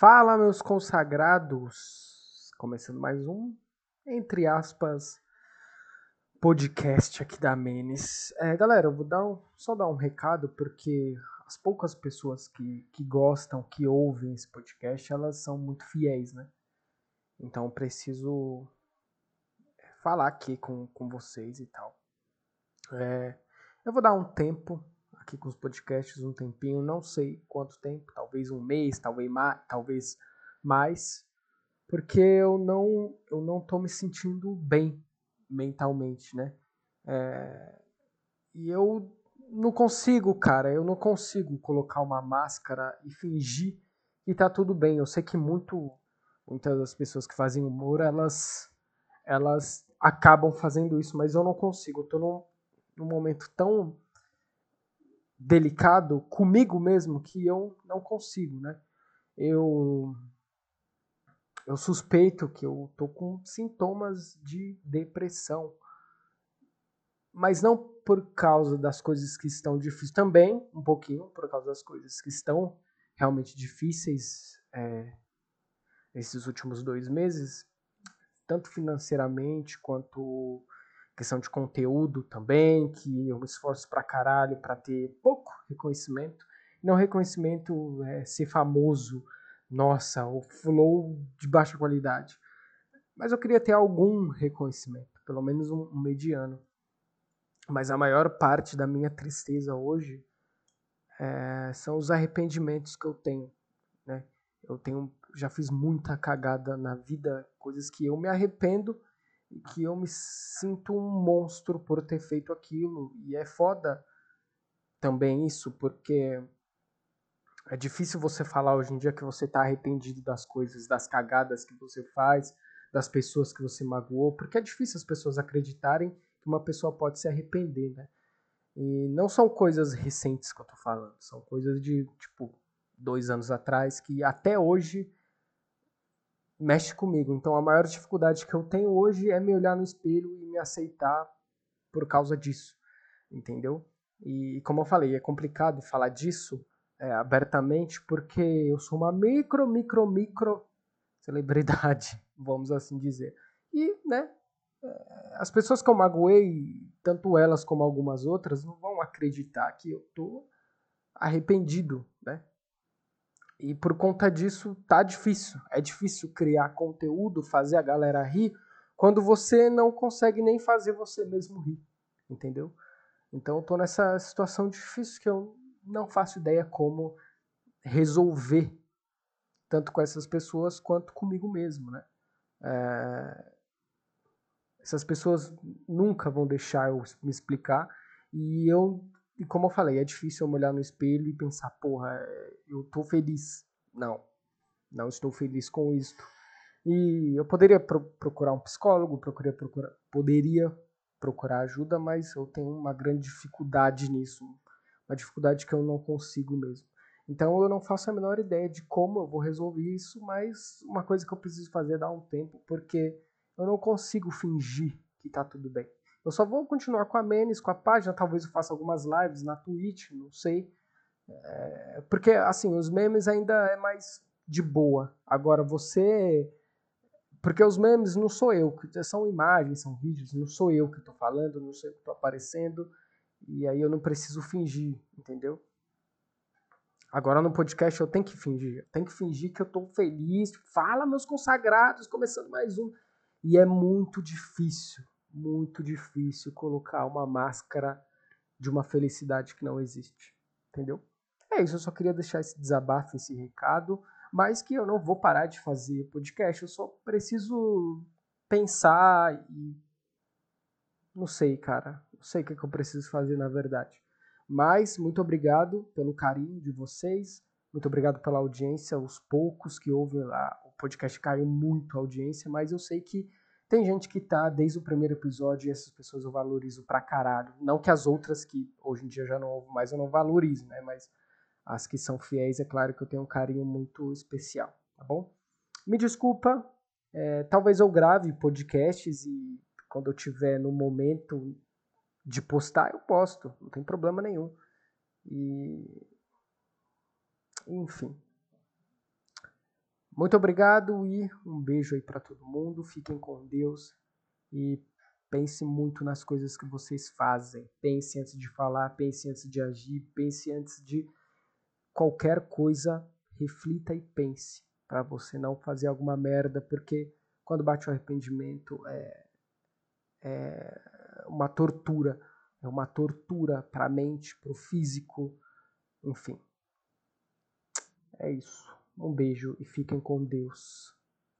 Fala, meus consagrados! Começando mais um, entre aspas, podcast aqui da Menes. É, galera, eu vou dar um, só dar um recado, porque as poucas pessoas que, que gostam, que ouvem esse podcast, elas são muito fiéis, né? Então preciso falar aqui com, com vocês e tal. É, eu vou dar um tempo aqui com os podcasts um tempinho, não sei quanto tempo, talvez um mês, talvez mais, talvez mais, porque eu não eu não tô me sentindo bem mentalmente, né? É, e eu não consigo, cara, eu não consigo colocar uma máscara e fingir que tá tudo bem. Eu sei que muito muitas das pessoas que fazem humor, elas elas acabam fazendo isso, mas eu não consigo. Eu tô num, num momento tão delicado comigo mesmo que eu não consigo, né? Eu eu suspeito que eu tô com sintomas de depressão. Mas não por causa das coisas que estão difíceis, também um pouquinho por causa das coisas que estão realmente difíceis é, esses últimos dois meses, tanto financeiramente quanto questão de conteúdo também, que eu me esforço pra caralho para ter pouco reconhecimento. Não reconhecimento é ser famoso, nossa, o flow de baixa qualidade. Mas eu queria ter algum reconhecimento, pelo menos um, mediano. Mas a maior parte da minha tristeza hoje é, são os arrependimentos que eu tenho. Né? Eu tenho, já fiz muita cagada na vida, coisas que eu me arrependo que eu me sinto um monstro por ter feito aquilo. E é foda também isso, porque é difícil você falar hoje em dia que você está arrependido das coisas, das cagadas que você faz, das pessoas que você magoou, porque é difícil as pessoas acreditarem que uma pessoa pode se arrepender, né? E não são coisas recentes que eu tô falando, são coisas de, tipo, dois anos atrás, que até hoje mexe comigo. Então a maior dificuldade que eu tenho hoje é me olhar no espelho e me aceitar por causa disso, entendeu? E como eu falei, é complicado falar disso é, abertamente porque eu sou uma micro, micro, micro celebridade, vamos assim dizer. E, né, é, as pessoas que eu magoei, tanto elas como algumas outras, não vão acreditar que eu tô arrependido, né? E por conta disso tá difícil. É difícil criar conteúdo, fazer a galera rir, quando você não consegue nem fazer você mesmo rir. Entendeu? Então eu tô nessa situação difícil que eu não faço ideia como resolver, tanto com essas pessoas quanto comigo mesmo, né? É... Essas pessoas nunca vão deixar eu me explicar e eu e como eu falei, é difícil eu olhar no espelho e pensar, porra, eu tô feliz. Não, não estou feliz com isto. E eu poderia pro procurar um psicólogo, procurar, procurar, poderia procurar ajuda, mas eu tenho uma grande dificuldade nisso. Uma dificuldade que eu não consigo mesmo. Então eu não faço a menor ideia de como eu vou resolver isso, mas uma coisa que eu preciso fazer é dar um tempo, porque eu não consigo fingir que tá tudo bem. Eu só vou continuar com a Menes, com a página, talvez eu faça algumas lives na Twitch, não sei. É, porque, assim, os memes ainda é mais de boa. Agora, você. Porque os memes não sou eu, são imagens, são vídeos, não sou eu que estou falando, não sou eu que estou aparecendo. E aí eu não preciso fingir, entendeu? Agora no podcast eu tenho que fingir. Eu tenho que fingir que eu estou feliz. Fala, meus consagrados, começando mais um. E é muito difícil muito difícil colocar uma máscara de uma felicidade que não existe. Entendeu? É isso, eu só queria deixar esse desabafo, esse recado, mas que eu não vou parar de fazer podcast, eu só preciso pensar e. Não sei, cara. Não sei o que, é que eu preciso fazer na verdade. Mas muito obrigado pelo carinho de vocês. Muito obrigado pela audiência. Os poucos que ouvem lá, o podcast caiu muito a audiência, mas eu sei que tem gente que tá desde o primeiro episódio e essas pessoas eu valorizo pra caralho. Não que as outras que hoje em dia já não ouvo mais eu não valorizo, né? Mas as que são fiéis, é claro que eu tenho um carinho muito especial, tá bom? Me desculpa, é, talvez eu grave podcasts e quando eu tiver no momento de postar, eu posto, não tem problema nenhum. E. Enfim. Muito obrigado e um beijo aí para todo mundo. Fiquem com Deus e pense muito nas coisas que vocês fazem. Pense antes de falar, pense antes de agir, pense antes de qualquer coisa. Reflita e pense para você não fazer alguma merda, porque quando bate o arrependimento é, é uma tortura. É uma tortura para a mente, para o físico, enfim. É isso. Um beijo e fiquem com Deus.